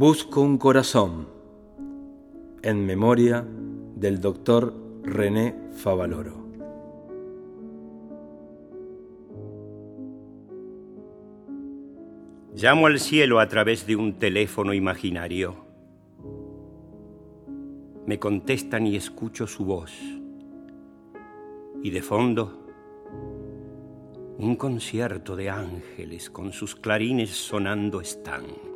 Busco un corazón en memoria del doctor René Favaloro. Llamo al cielo a través de un teléfono imaginario. Me contestan y escucho su voz. Y de fondo, un concierto de ángeles con sus clarines sonando están.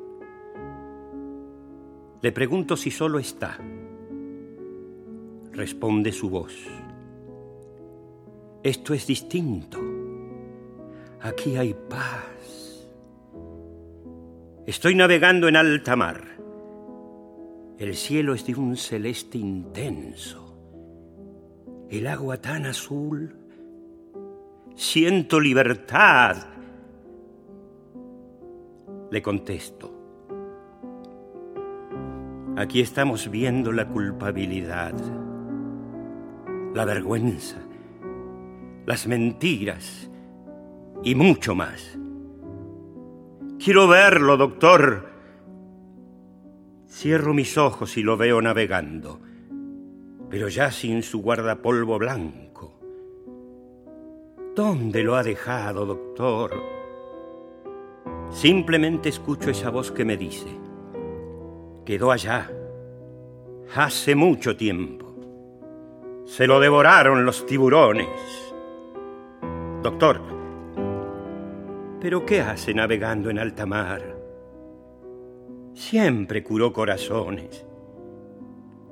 Le pregunto si solo está. Responde su voz. Esto es distinto. Aquí hay paz. Estoy navegando en alta mar. El cielo es de un celeste intenso. El agua tan azul. Siento libertad. Le contesto. Aquí estamos viendo la culpabilidad, la vergüenza, las mentiras y mucho más. Quiero verlo, doctor. Cierro mis ojos y lo veo navegando, pero ya sin su guardapolvo blanco. ¿Dónde lo ha dejado, doctor? Simplemente escucho esa voz que me dice, quedó allá, hace mucho tiempo. Se lo devoraron los tiburones. Doctor, ¿pero qué hace navegando en alta mar? Siempre curó corazones.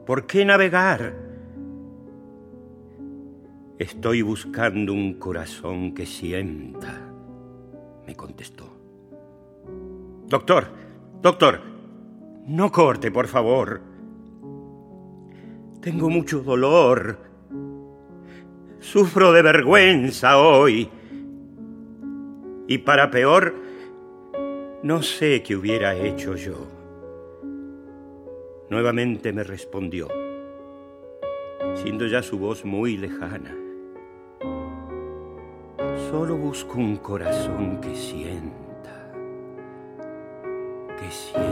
¿Por qué navegar? Estoy buscando un corazón que sienta, me contestó. Doctor, doctor, no corte, por favor. Tengo mucho dolor. Sufro de vergüenza hoy. Y para peor, no sé qué hubiera hecho yo. Nuevamente me respondió, siendo ya su voz muy lejana. Solo busco un corazón que sienta, que sienta,